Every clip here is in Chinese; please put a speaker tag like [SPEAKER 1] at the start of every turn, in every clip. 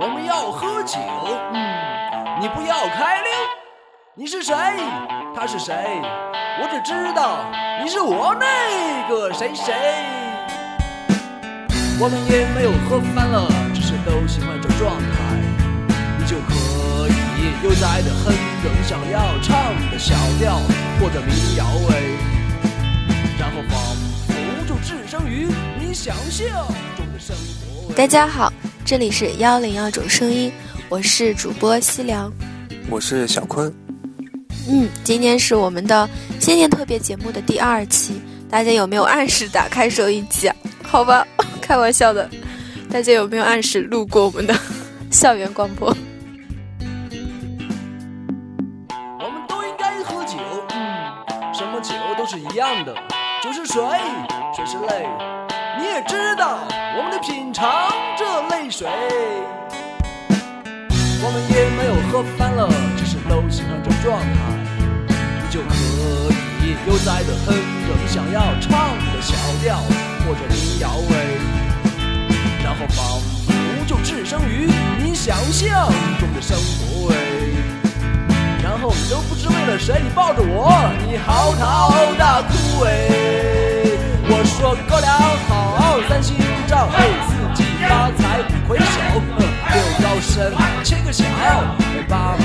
[SPEAKER 1] 我们要喝酒，嗯，你不要开溜。你是谁？他是谁？我只知道你是我那个谁谁。我们也没有喝翻了，只是都喜欢这状态。你就可以悠哉的哼着你想要唱的小调或者民谣味，然后仿佛就置身于你想象中的生活。
[SPEAKER 2] 大家好。这里是幺零幺种声音，我是主播西凉，
[SPEAKER 3] 我是小坤。
[SPEAKER 2] 嗯，今天是我们的新年特别节目的第二期，大家有没有按时打开收音机啊？好吧，开玩笑的。大家有没有按时路过我们的 校园广播？
[SPEAKER 1] 我们都应该喝酒，嗯，什么酒都是一样的，就是水，水是泪。你也知道，我们得品尝这泪水。我们也没有喝翻了，只是都欣赏这状态。你就可以悠哉的哼着你想要唱的小调或者民谣味，然后仿佛就置身于你想象中的生活味。然后你都不知为了谁，你抱着我，你嚎啕大哭哎。我说哥俩好，三星照，嘿，四季发财五魁首，六高升，七个小，八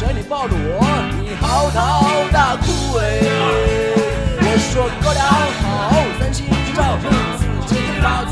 [SPEAKER 1] 知为了谁，你抱着我，你嚎啕大哭哎，我说哥俩好，三心照，四季发财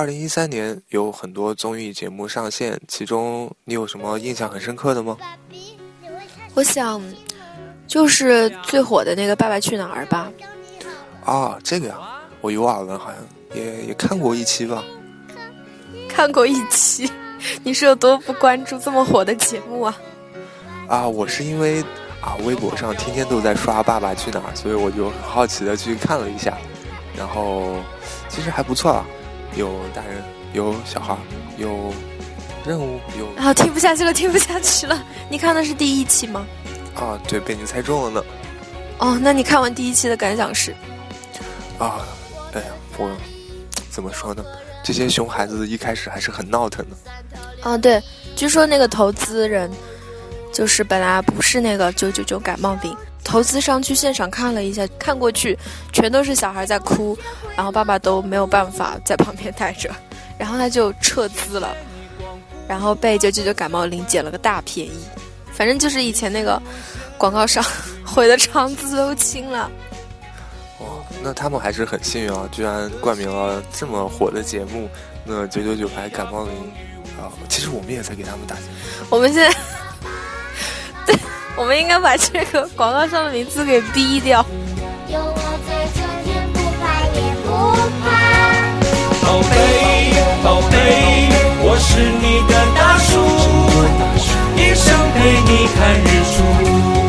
[SPEAKER 3] 二零一三年有很多综艺节目上线，其中你有什么印象很深刻的吗？
[SPEAKER 2] 我想，就是最火的那个《爸爸去哪儿》吧。
[SPEAKER 3] 啊，这个呀，我有耳闻，好像也也看过一期吧。
[SPEAKER 2] 看过一期，你是有多不关注这么火的节目啊？
[SPEAKER 3] 啊，我是因为啊，微博上天天都在刷《爸爸去哪儿》，所以我就很好奇的去看了一下，然后其实还不错啊。有大人，有小孩，有任务，有
[SPEAKER 2] 啊，听不下去了，听不下去了。你看的是第一期吗？
[SPEAKER 3] 啊，对，被你猜中了呢。
[SPEAKER 2] 哦，那你看完第一期的感想是？
[SPEAKER 3] 啊，哎呀，我怎么说呢？这些熊孩子一开始还是很闹腾的。
[SPEAKER 2] 啊，对，据说那个投资人就是本来不是那个九九九感冒病。投资商去现场看了一下，看过去全都是小孩在哭，然后爸爸都没有办法在旁边带着，然后他就撤资了，然后被九九九感冒灵捡了个大便宜，反正就是以前那个广告商毁的肠子都青了。
[SPEAKER 3] 哦，那他们还是很幸运啊，居然冠名了这么火的节目。那九九九牌感冒灵，啊，其实我们也在给他们打钱。
[SPEAKER 2] 我们现在，对，我们应该把这个广告上的名字给逼掉。
[SPEAKER 4] 有我在，就天不怕也不怕。
[SPEAKER 5] 宝贝，宝贝，我是你的大树，一生陪你看日出。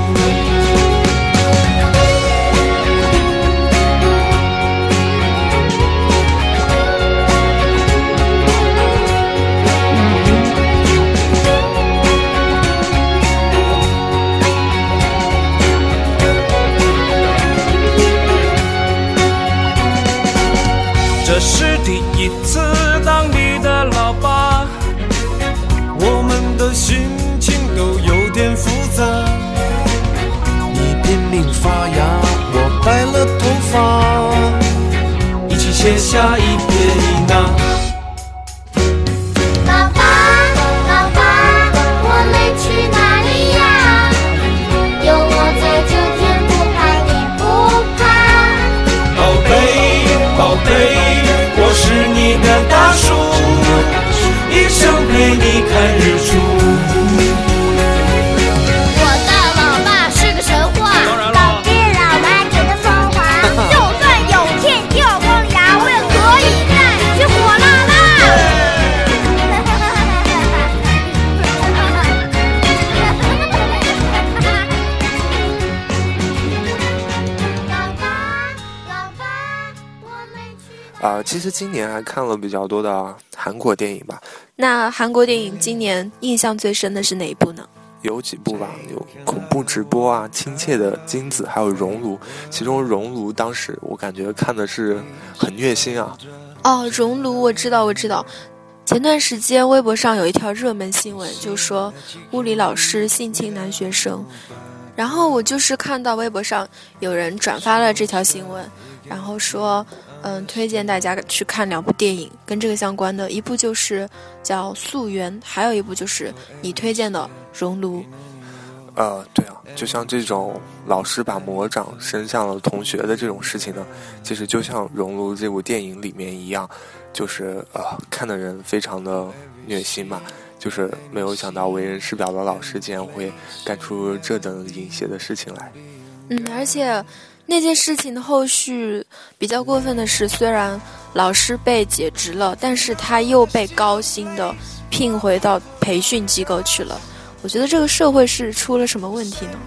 [SPEAKER 5] 这是第一次当你的老爸，我们的心情都有点复杂。你拼命发芽，我白了头发，一起写下一撇一捺。陪你看日
[SPEAKER 4] 去。
[SPEAKER 3] 啊、其实今年还看了比较多的韩国电影吧，
[SPEAKER 2] 那韩国电影今年印象最深的是哪一部呢？
[SPEAKER 3] 有几部吧，有恐怖直播啊，亲切的金子，还有熔炉。其中熔炉当时我感觉看的是很虐心啊，
[SPEAKER 2] 哦，熔炉，我知道，我知道。前段时间微博上有一条热门新闻，就说物理老师性侵男学生，然后我就是看到微博上有人转发了这条新闻，然后说，嗯，推荐大家去看两部电影，跟这个相关的，一部就是叫《溯源》，还有一部就是你推荐的《熔炉》。
[SPEAKER 3] 呃，对啊，就像这种老师把魔掌伸向了同学的这种事情呢，其实就像《熔炉》这部电影里面一样，就是呃，看的人非常的虐心嘛，就是没有想到为人师表的老师竟然会干出这等淫邪的事情来。
[SPEAKER 2] 嗯，而且那件事情的后续比较过分的是，虽然老师被解职了，但是他又被高薪的聘回到培训机构去了。我觉得这个社会是出了什么问题呢？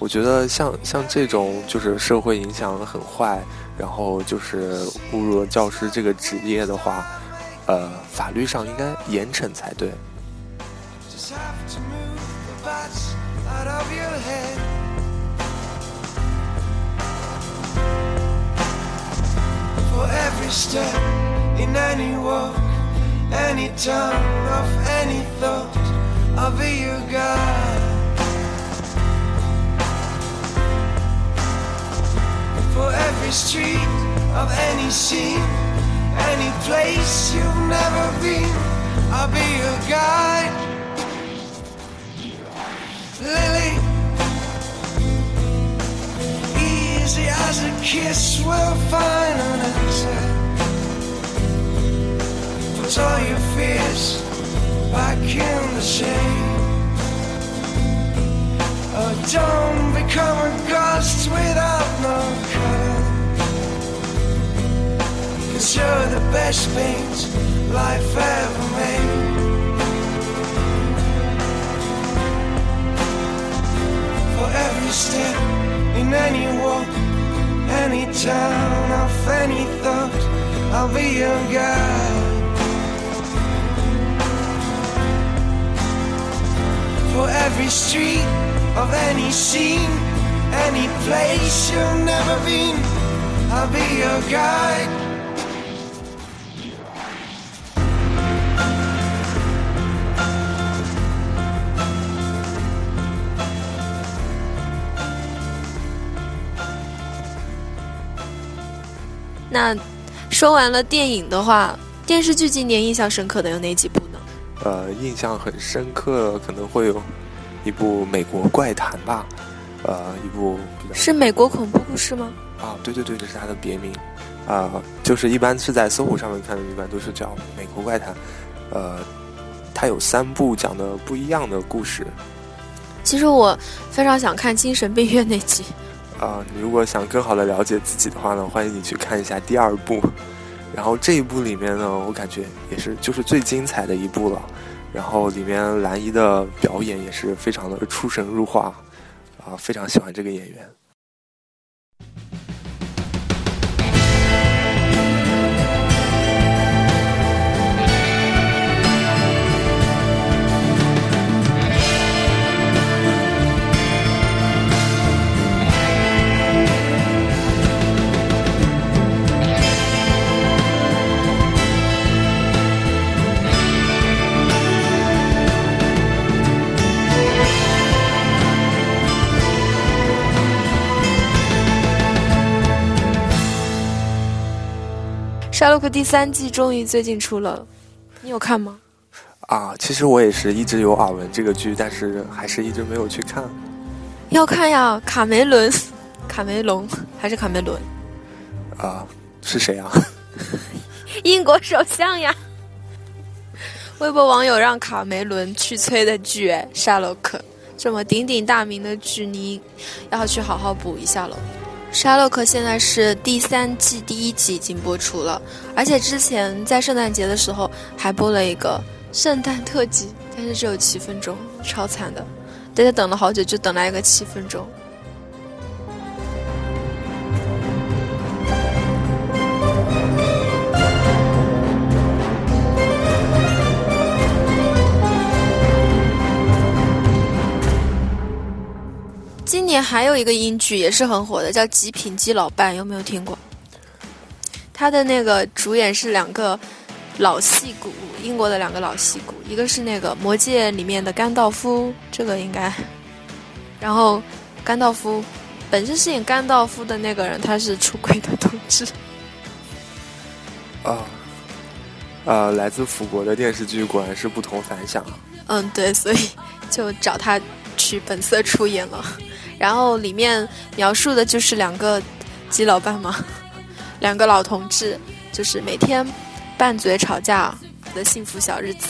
[SPEAKER 3] 我觉得像像这种就是社会影响很坏，然后就是侮辱了教师这个职业的话，呃，法律上应该严惩才对。
[SPEAKER 5] For every step in any walk, any turn of any thought, I'll be your guide. For every street of any scene, any place you've never been, I'll be your guide. As a kiss will find an answer. Put all your fears back in the shade. Oh, don't become a ghost without no color. Cause you're the best paint life ever made. For every step in any walk, any town of any thought, I'll be your guide. For every street of any scene, any place you've never been, I'll be your guide.
[SPEAKER 2] 那说完了电影的话，电视剧今年印象深刻的有哪几部呢？
[SPEAKER 3] 呃，印象很深刻，可能会有一部《美国怪谈》吧，呃，一部
[SPEAKER 2] 是美国恐怖故事吗？
[SPEAKER 3] 啊，对对对，这是它的别名，啊、就是一般是在搜狐上面看的，一般都是叫《美国怪谈》，呃，它有三部讲的不一样的故事。
[SPEAKER 2] 其实我非常想看精神病院那集。
[SPEAKER 3] 啊、你如果想更好的了解自己的话呢，欢迎你去看一下第二部。然后这一部里面呢，我感觉也是就是最精彩的一部了。然后里面兰姨的表演也是非常的出神入化，啊、非常喜欢这个演员。
[SPEAKER 2] 沙洛克第三季终于最近出了，你有看吗？
[SPEAKER 3] 啊，其实我也是一直有耳闻这个剧，但是还是一直没有去看。
[SPEAKER 2] 要看呀，卡梅伦，卡梅隆还是卡梅伦？
[SPEAKER 3] 啊，是谁啊？
[SPEAKER 2] 英国首相呀。微博网友让卡梅伦去催的剧，哎，沙洛克这么鼎鼎大名的剧，你要去好好补一下喽。沙洛克现在是第三季第一集已经播出了，而且之前在圣诞节的时候还播了一个圣诞特辑，但是只有七分钟，超惨的。大家等了好久，就等来一个七分钟。今年还有一个英剧也是很火的，叫《极品基老伴》，有没有听过？他的那个主演是两个老戏骨，英国的两个老戏骨，一个是那个《魔戒》里面的甘道夫，这个应该。然后甘道夫本身饰演甘道夫的那个人，他是出轨的同志。
[SPEAKER 3] 啊，呃，来自腐国的电视剧果然是不同凡响。
[SPEAKER 2] 嗯，对，所以就找他去本色出演了。然后里面描述的就是两个基佬伴嘛，两个老同志，就是每天拌嘴吵架的幸福小日子。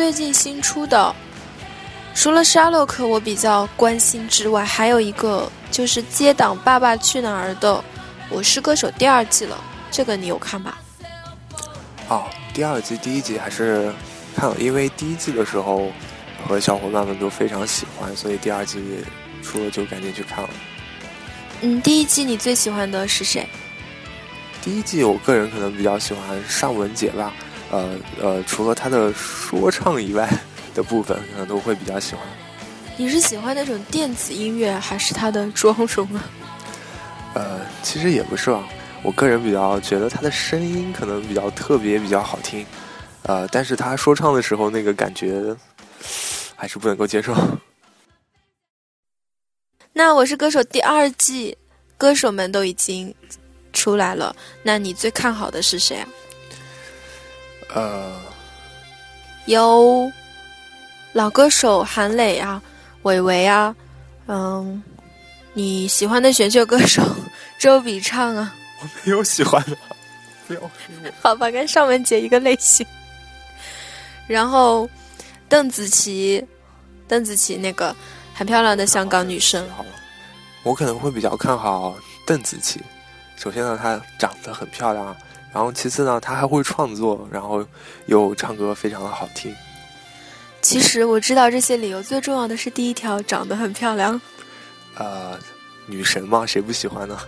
[SPEAKER 2] 最近新出的，除了沙洛克我比较关心之外，还有一个就是接档《爸爸去哪儿》的《我是歌手》第二季了，这个你有看吧？
[SPEAKER 3] 哦，第二季、第一集还是看了，因为第一季的时候和小伙伴们都非常喜欢，所以第二季出了就赶紧去看了。
[SPEAKER 2] 嗯，第一季你最喜欢的是谁？
[SPEAKER 3] 第一季我个人可能比较喜欢尚雯婕吧，呃呃，除了他的说唱以外的部分，可能都会比较喜欢。
[SPEAKER 2] 你是喜欢那种电子音乐，还是他的妆容啊？
[SPEAKER 3] 呃，其实也不是吧，我个人比较觉得他的声音可能比较特别，比较好听，呃，但是他说唱的时候那个感觉还是不能够接受。
[SPEAKER 2] 那《我是歌手》第二季，歌手们都已经出来了，那你最看好的是谁啊？
[SPEAKER 6] 呃，
[SPEAKER 2] 有老歌手韩磊啊、韦唯啊，嗯，你喜欢的选秀歌手 周笔畅啊，
[SPEAKER 6] 我没有喜欢的，不要黑我。
[SPEAKER 2] 好吧，跟尚雯婕一个类型。然后邓紫棋，邓紫棋那个很漂亮的香港女生，
[SPEAKER 6] 我可能会比较看好邓紫棋。首先呢，她长得很漂亮，然后其次呢，他还会创作，然后又唱歌非常的好听。
[SPEAKER 2] 其实我知道这些理由，最重要的是第一条，长得很漂亮。
[SPEAKER 6] 呃，女神嘛，谁不喜欢呢？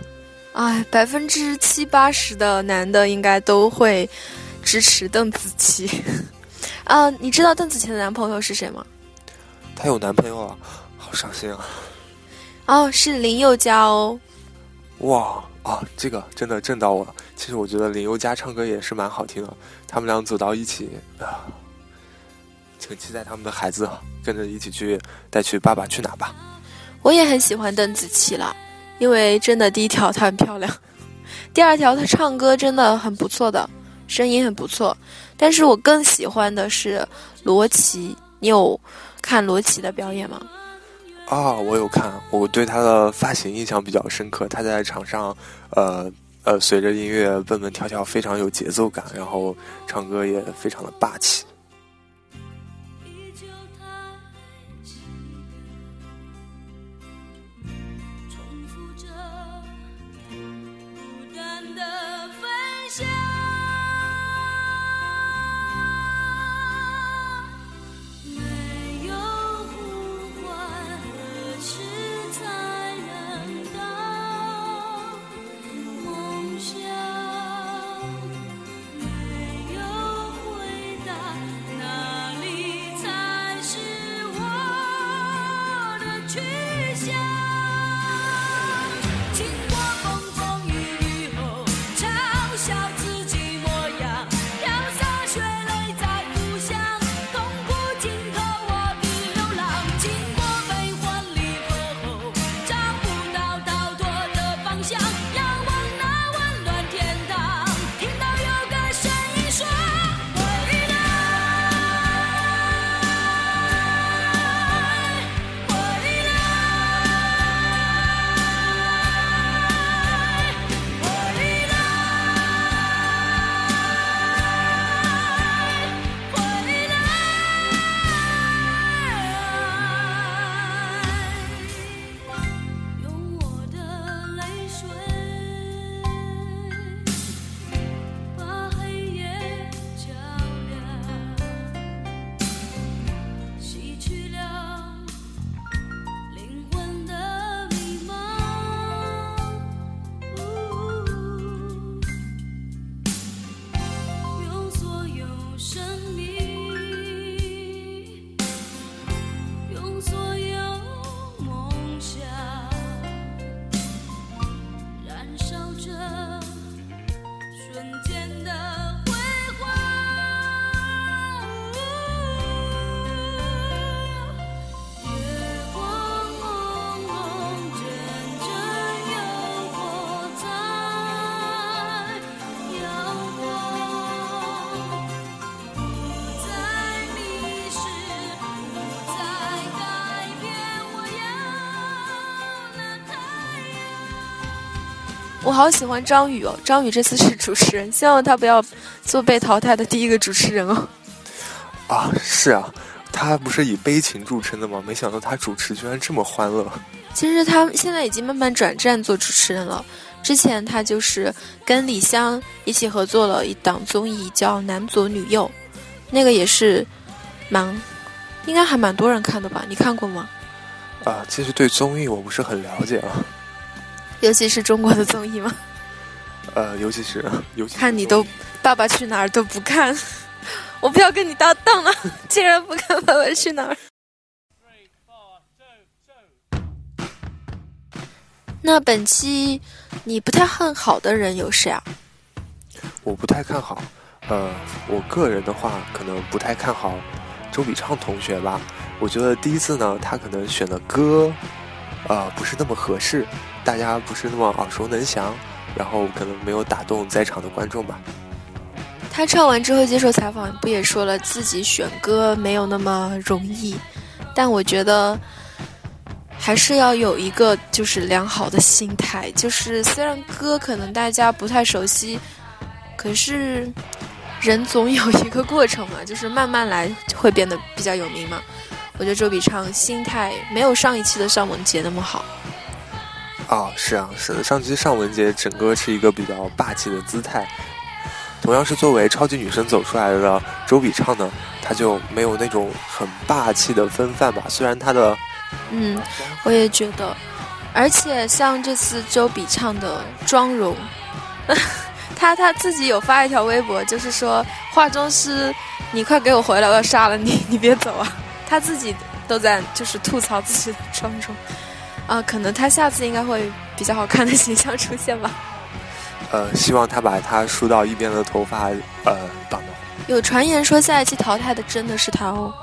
[SPEAKER 2] 哎，百分之七八十的男的应该都会支持邓紫棋。啊，你知道邓紫棋的男朋友是谁吗？
[SPEAKER 6] 她有男朋友啊，好伤心啊！
[SPEAKER 2] 哦，是林宥嘉哦。
[SPEAKER 6] 哇哦，这个真的震到我了。其实我觉得林宥嘉唱歌也是蛮好听的，他们俩走到一起啊，请期待他们的孩子跟着一起去带去《爸爸去哪儿》吧。
[SPEAKER 2] 我也很喜欢邓紫棋了，因为真的第一条她很漂亮，第二条她唱歌真的很不错的，声音很不错。但是我更喜欢的是罗琦，你有看罗琦的表演吗？
[SPEAKER 6] 啊，我有看，我对他的发型印象比较深刻。他在场上，呃呃，随着音乐蹦蹦跳跳，非常有节奏感，然后唱歌也非常的霸气。
[SPEAKER 2] 好喜欢张宇哦，张宇这次是主持人，希望他不要做被淘汰的第一个主持人哦。
[SPEAKER 6] 啊，是啊，他不是以悲情著称的吗？没想到他主持居然这么欢乐。
[SPEAKER 2] 其实他现在已经慢慢转战做主持人了。之前他就是跟李湘一起合作了一档综艺，叫《男左女右》，那个也是蛮，应该还蛮多人看的吧？你看过吗？
[SPEAKER 6] 啊，其实对综艺我不是很了解啊，
[SPEAKER 2] 尤其是中国的综艺吗？
[SPEAKER 6] 呃，尤其是 尤其是
[SPEAKER 2] 看你都《爸爸去哪儿》都不看，我不要跟你搭档了，竟然不看《爸爸去哪儿》。那本期你不太看好的人有谁啊？
[SPEAKER 6] 我不太看好。呃，我个人的话，可能不太看好周笔畅同学吧。我觉得第一次呢，他可能选的歌，呃，不是那么合适，大家不是那么耳熟能详，然后可能没有打动在场的观众吧。
[SPEAKER 2] 他唱完之后接受采访，不也说了自己选歌没有那么容易，但我觉得还是要有一个就是良好的心态，就是虽然歌可能大家不太熟悉，可是人总有一个过程嘛，就是慢慢来会变得比较有名嘛。我觉得周笔畅心态没有上一期的尚雯婕那么好。
[SPEAKER 3] 啊，是啊，是的，上期尚雯婕整个是一个比较霸气的姿态，同样是作为超级女生走出来的周笔畅呢，她就没有那种很霸气的风范吧。虽然她的
[SPEAKER 2] 嗯，我也觉得，而且像这次周笔畅的妆容，她她自己有发一条微博，就是说化妆师，你快给我回来，我要杀了你，你别走啊！她自己都在就是吐槽自己的妆容，啊，可能他下次应该会比较好看的形象出现吧。
[SPEAKER 3] 呃，希望他把他梳到一边的头发呃绑到。
[SPEAKER 2] 有传言说下一期淘汰的真的是他哦。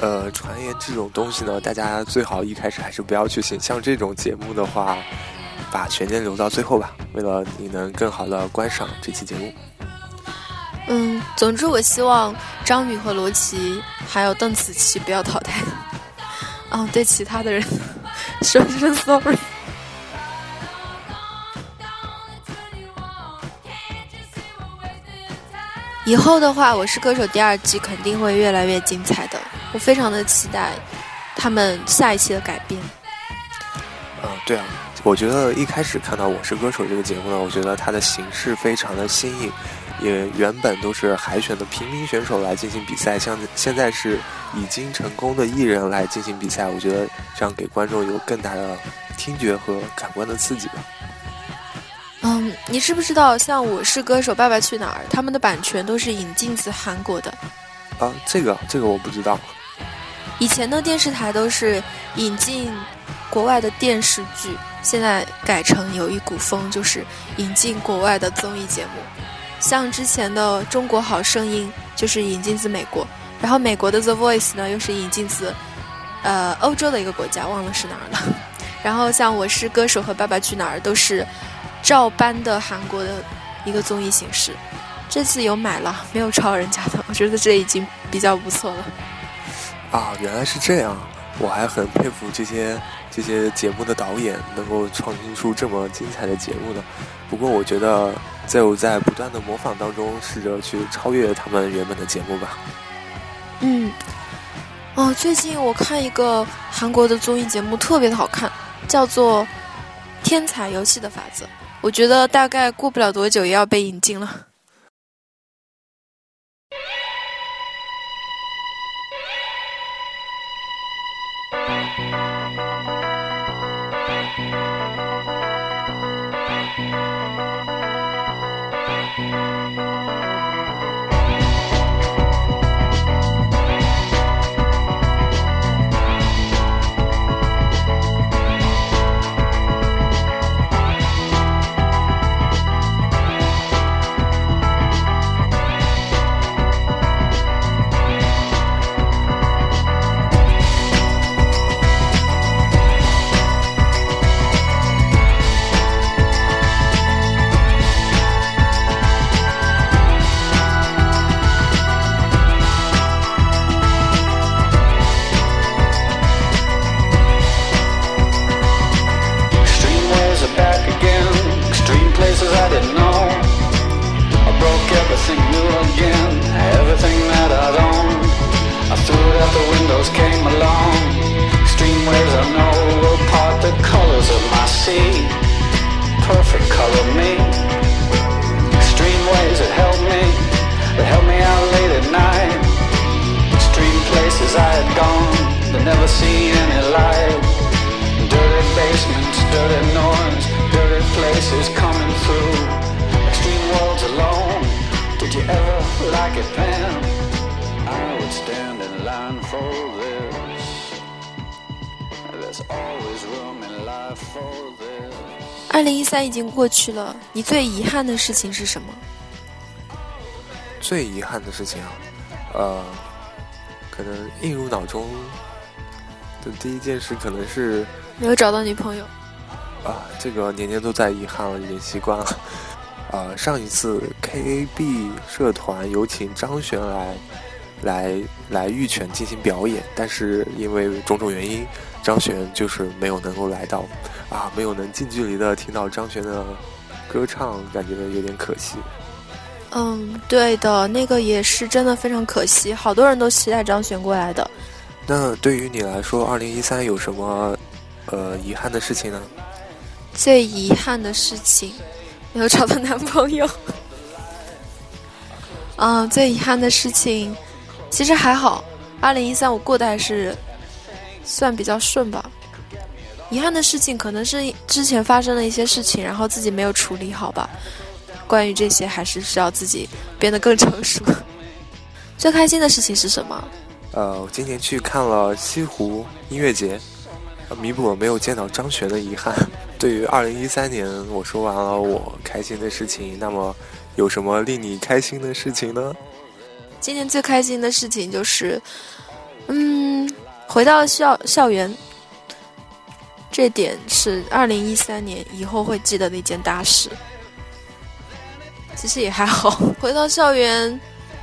[SPEAKER 3] 呃，传言这种东西呢，大家最好一开始还是不要去信。像这种节目的话，把悬念留到最后吧，为了你能更好的观赏这期节目。
[SPEAKER 2] 嗯，总之我希望张宇和罗琦还有邓紫棋不要淘汰。哦，对其他的人说声 sorry。以后的话，《我是歌手》第二季肯定会越来越精彩的，我非常的期待他们下一期的改编。
[SPEAKER 3] 嗯，对啊，我觉得一开始看到《我是歌手》这个节目呢，我觉得它的形式非常的新颖，也原本都是海选的平民选手来进行比赛，像现在是已经成功的艺人来进行比赛，我觉得这样给观众有更大的听觉和感官的刺激吧。
[SPEAKER 2] 嗯，你知不知道，像《我是歌手》《爸爸去哪儿》，他们的版权都是引进自韩国的。
[SPEAKER 3] 啊，这个这个我不知道。
[SPEAKER 2] 以前的电视台都是引进国外的电视剧，现在改成有一股风，就是引进国外的综艺节目。像之前的《中国好声音》就是引进自美国，然后美国的《The Voice》呢又是引进自呃欧洲的一个国家，忘了是哪儿了。然后像《我是歌手》和《爸爸去哪儿》都是照搬的韩国的一个综艺形式。这次有买了，没有抄人家的，我觉得这已经比较不错了。
[SPEAKER 3] 啊，原来是这样！我还很佩服这些这些节目的导演能够创新出这么精彩的节目呢。不过我觉得，在我在不断的模仿当中，试着去超越他们原本的节目吧。
[SPEAKER 2] 嗯，哦，最近我看一个韩国的综艺节目，特别的好看，叫做《天才游戏的法则》。我觉得大概过不了多久也要被引进了。
[SPEAKER 7] Color me. Extreme ways that helped me. That helped me out late at night. Extreme places I had gone. That never seen any light. Dirty basements, dirty noise, dirty places coming through. Extreme worlds alone. Did you ever like it then? I would stand in line for this. There's always room in life for this.
[SPEAKER 2] 二零一三已经过去了，你最遗憾的事情是什么？
[SPEAKER 3] 最遗憾的事情啊，呃，可能映入脑中的第一件事可能是
[SPEAKER 2] 没有找到女朋友。
[SPEAKER 3] 啊，这个年年都在遗憾了，已经习惯了。呃，上一次 KAB 社团有请张悬来来来玉泉进行表演，但是因为种种原因，张悬就是没有能够来到，啊，没有能近距离的听到张悬的歌唱，感觉有点可惜。
[SPEAKER 2] 嗯，对的，那个也是真的非常可惜，好多人都期待张悬过来的。
[SPEAKER 3] 那对于你来说，二零一三有什么呃遗憾的事情呢？
[SPEAKER 2] 最遗憾的事情，没有找到男朋友。嗯，最遗憾的事情，其实还好，二零一三我过得还是算比较顺吧。遗憾的事情可能是之前发生了一些事情，然后自己没有处理好吧。关于这些，还是需要自己变得更成熟。最开心的事情是什么？
[SPEAKER 3] 呃，我今年去看了西湖音乐节，呃弥补了没有见到张悬的遗憾。对于二零一三年，我说完了我开心的事情，那么有什么令你开心的事情呢？
[SPEAKER 2] 今年最开心的事情就是，嗯，回到校校园，这点是二零一三年以后会记得的一件大事。其实也还好，回到校园，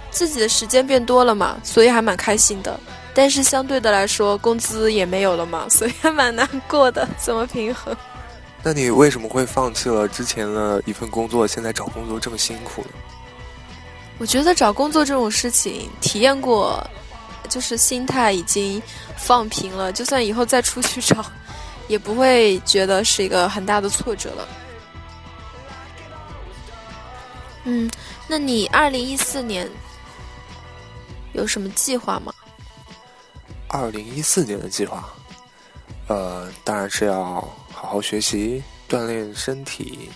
[SPEAKER 2] 自己的时间变多了嘛，所以还蛮开心的。但是相对的来说，工资也没有了嘛，所以还蛮难过的。怎么平衡？
[SPEAKER 3] 那你为什么会放弃了之前的一份工作，现在找工作这么辛苦呢？
[SPEAKER 2] 我觉得找工作这种事情，体验过，就是心态已经放平了，就算以后再出去找，也不会觉得是一个很大的挫折了。嗯，那你二零一四年有什么计划吗？
[SPEAKER 3] 二零一四年的计划，呃，当然是要好好学习，锻炼身体，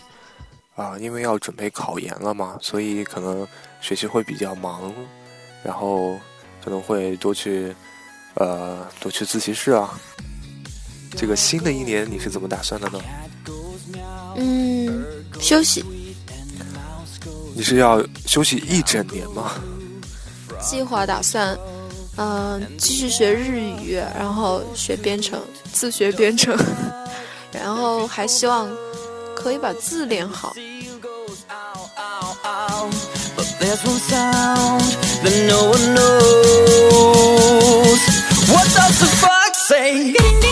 [SPEAKER 3] 啊、因为要准备考研了嘛，所以可能学习会比较忙，然后可能会多去，呃，多去自习室啊。这个新的一年你是怎么打算的呢？
[SPEAKER 2] 嗯，休息，
[SPEAKER 3] 你是要休息一整年吗？
[SPEAKER 2] 计划打算，嗯、继续学日语，然后学编程，自学编程，然后还希望可以把字练好。
[SPEAKER 8] That no one knows. What does the fox say?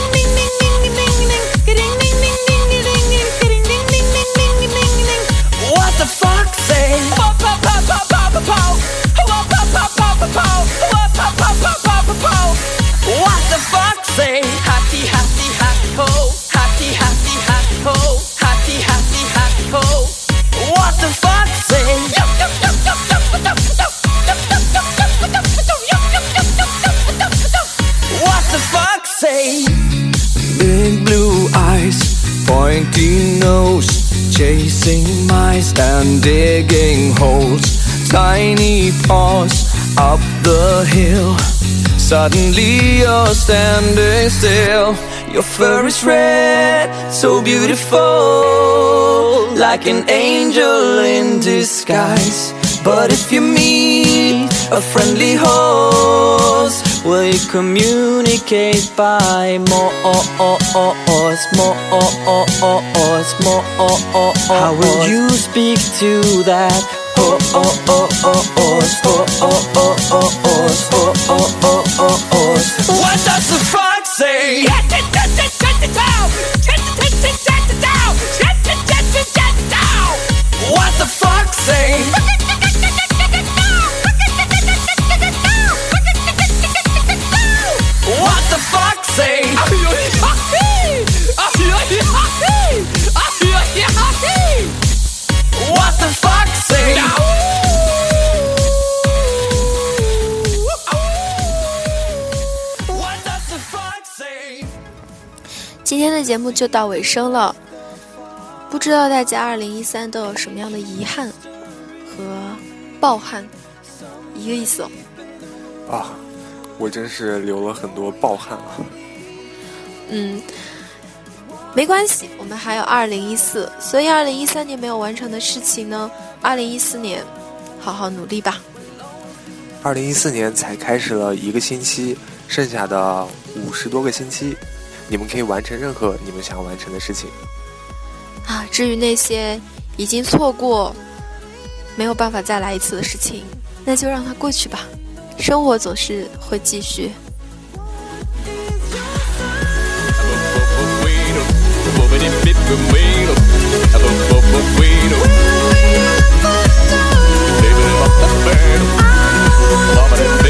[SPEAKER 8] So beautiful, like an angel in disguise. But if you meet a friendly horse, will you communicate by more, more, more? How will you speak to that horse? What does the fox say?
[SPEAKER 2] 今天的节目就到尾声了，不知道大家二零一三都有什么样的遗憾？和暴汗，一个意思哦。
[SPEAKER 3] 啊，我真是流了很多暴汗啊！
[SPEAKER 2] 嗯，没关系，我们还有二零一四，所以二零一三年没有完成的事情呢，二零一四年好好努力吧。
[SPEAKER 3] 二零一四年才开始了一个星期，剩下的五十多个星期，你们可以完成任何你们想完成的事情。
[SPEAKER 2] 啊，至于那些已经错过没有办法再来一次的事情。那就让它过去吧。生活总是会继续。
[SPEAKER 9] I'm gonna